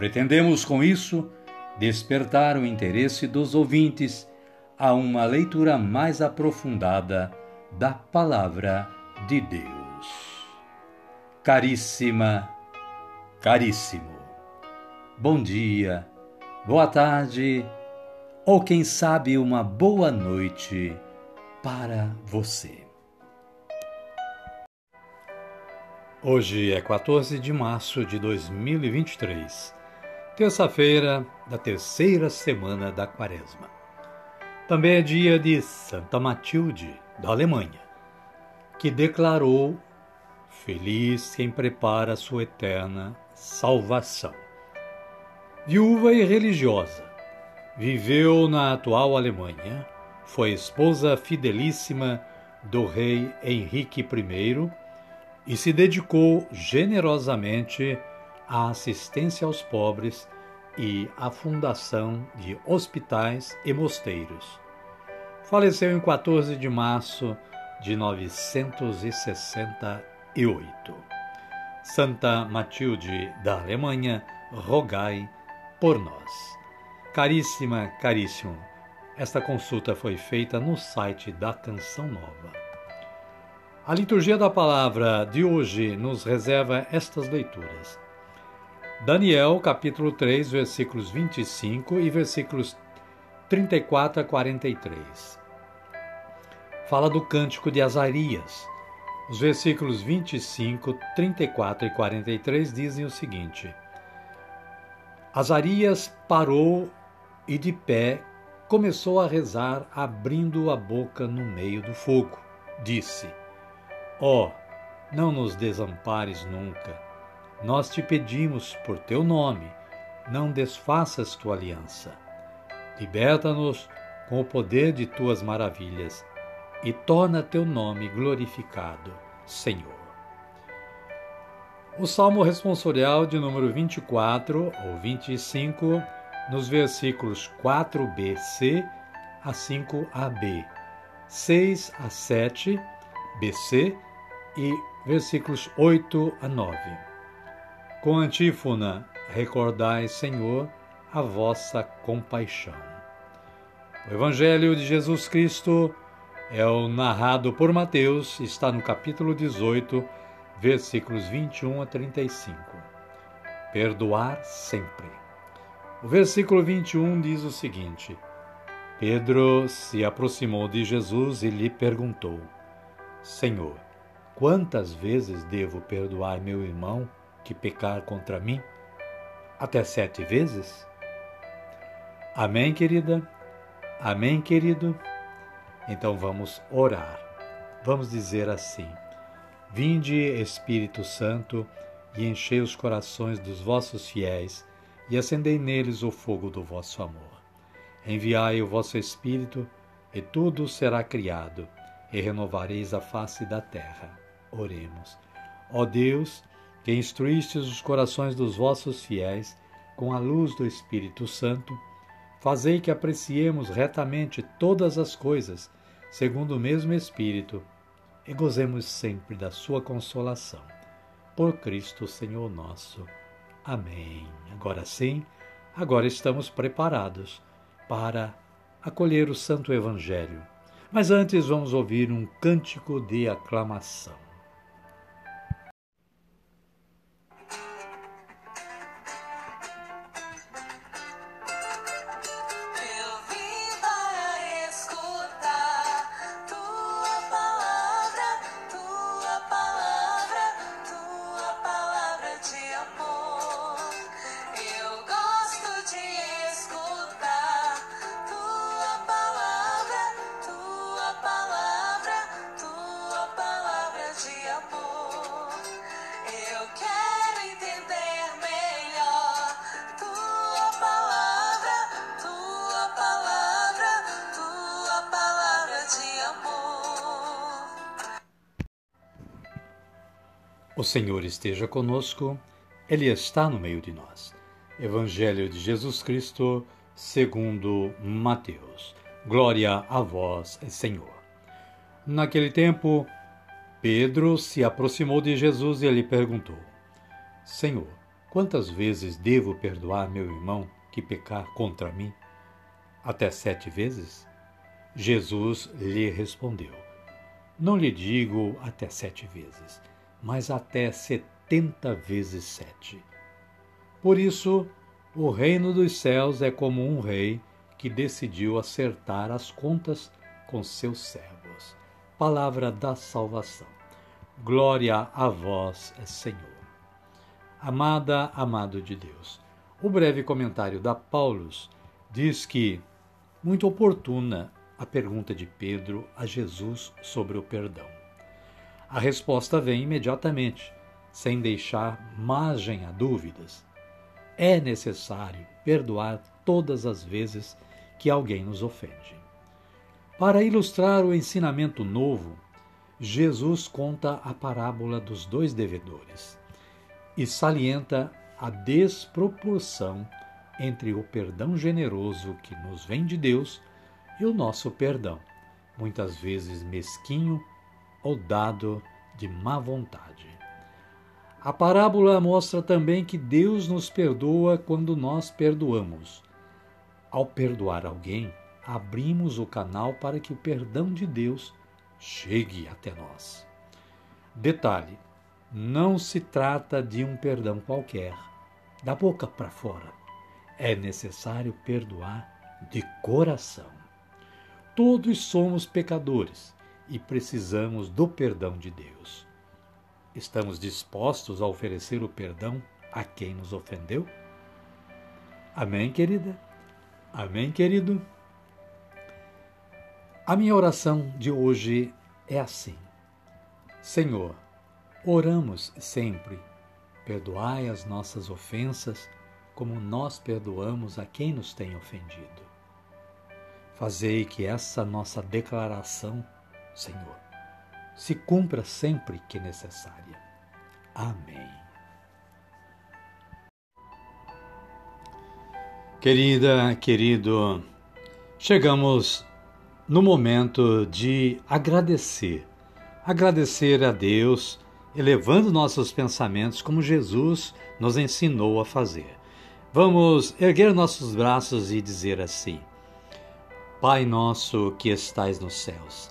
Pretendemos, com isso, despertar o interesse dos ouvintes a uma leitura mais aprofundada da Palavra de Deus. Caríssima, caríssimo, bom dia, boa tarde ou quem sabe uma boa noite para você. Hoje é 14 de março de 2023 terça-feira da terceira semana da Quaresma. Também é dia de Santa Matilde, da Alemanha, que declarou: Feliz quem prepara sua eterna salvação. Viúva e religiosa, viveu na atual Alemanha, foi esposa fidelíssima do rei Henrique I e se dedicou generosamente a assistência aos pobres e a fundação de hospitais e mosteiros. Faleceu em 14 de março de 968. Santa Matilde da Alemanha, rogai por nós. Caríssima, caríssimo, esta consulta foi feita no site da Canção Nova. A liturgia da palavra de hoje nos reserva estas leituras. Daniel, capítulo 3, versículos 25 e versículos 34 a 43. Fala do cântico de Azarias. Os versículos 25, 34 e 43 dizem o seguinte: Azarias parou e de pé começou a rezar, abrindo a boca no meio do fogo. Disse: Ó, oh, não nos desampares nunca nós te pedimos por teu nome, não desfaças tua aliança. Liberta-nos com o poder de tuas maravilhas e torna teu nome glorificado, Senhor. O Salmo responsorial de número 24 ou 25, nos versículos 4bc a 5ab, 6 a 7 bc e versículos 8 a 9. Com antífona, recordai, Senhor, a vossa compaixão. O Evangelho de Jesus Cristo é o narrado por Mateus, está no capítulo 18, versículos 21 a 35. Perdoar sempre. O versículo 21 diz o seguinte: Pedro se aproximou de Jesus e lhe perguntou: Senhor, quantas vezes devo perdoar meu irmão que pecar contra mim? Até sete vezes? Amém, querida? Amém, querido? Então vamos orar. Vamos dizer assim: Vinde, Espírito Santo, e enchei os corações dos vossos fiéis, e acendei neles o fogo do vosso amor. Enviai o vosso Espírito, e tudo será criado, e renovareis a face da terra. Oremos. Ó Deus, que instruístes os corações dos vossos fiéis com a luz do Espírito Santo, fazei que apreciemos retamente todas as coisas, segundo o mesmo Espírito, e gozemos sempre da sua consolação. Por Cristo Senhor nosso. Amém. Agora sim, agora estamos preparados para acolher o Santo Evangelho. Mas antes vamos ouvir um cântico de aclamação. O Senhor esteja conosco, Ele está no meio de nós. Evangelho de Jesus Cristo, segundo Mateus. Glória a vós, Senhor. Naquele tempo, Pedro se aproximou de Jesus e lhe perguntou: Senhor, quantas vezes devo perdoar meu irmão que pecar contra mim? Até sete vezes? Jesus lhe respondeu: Não lhe digo até sete vezes mas até setenta vezes sete. Por isso, o reino dos céus é como um rei que decidiu acertar as contas com seus servos. Palavra da salvação. Glória a vós, Senhor. Amada, amado de Deus. O breve comentário da Paulus diz que, muito oportuna a pergunta de Pedro a Jesus sobre o perdão. A resposta vem imediatamente, sem deixar margem a dúvidas. É necessário perdoar todas as vezes que alguém nos ofende. Para ilustrar o ensinamento novo, Jesus conta a parábola dos dois devedores e salienta a desproporção entre o perdão generoso que nos vem de Deus e o nosso perdão, muitas vezes mesquinho ou dado de má vontade. A parábola mostra também que Deus nos perdoa quando nós perdoamos. Ao perdoar alguém, abrimos o canal para que o perdão de Deus chegue até nós. Detalhe: não se trata de um perdão qualquer, da boca para fora. É necessário perdoar de coração. Todos somos pecadores e precisamos do perdão de Deus. Estamos dispostos a oferecer o perdão a quem nos ofendeu? Amém, querida? Amém, querido? A minha oração de hoje é assim: Senhor, oramos sempre, perdoai as nossas ofensas como nós perdoamos a quem nos tem ofendido. Fazei que essa nossa declaração Senhor, se cumpra sempre que necessária. Amém. Querida, querido, chegamos no momento de agradecer. Agradecer a Deus, elevando nossos pensamentos como Jesus nos ensinou a fazer. Vamos erguer nossos braços e dizer assim: Pai nosso que estais nos céus,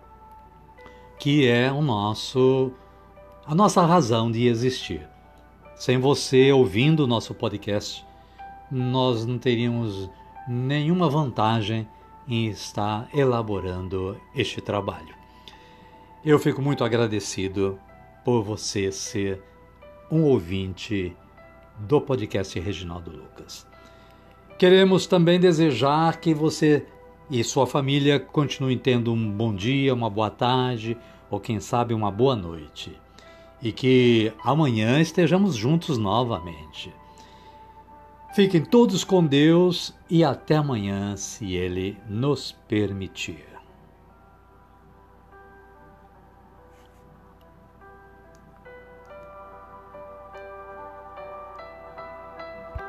que é o nosso a nossa razão de existir. Sem você ouvindo o nosso podcast, nós não teríamos nenhuma vantagem em estar elaborando este trabalho. Eu fico muito agradecido por você ser um ouvinte do podcast Reginaldo Lucas. Queremos também desejar que você e sua família continuem tendo um bom dia, uma boa tarde ou quem sabe uma boa noite. E que amanhã estejamos juntos novamente. Fiquem todos com Deus e até amanhã, se Ele nos permitir.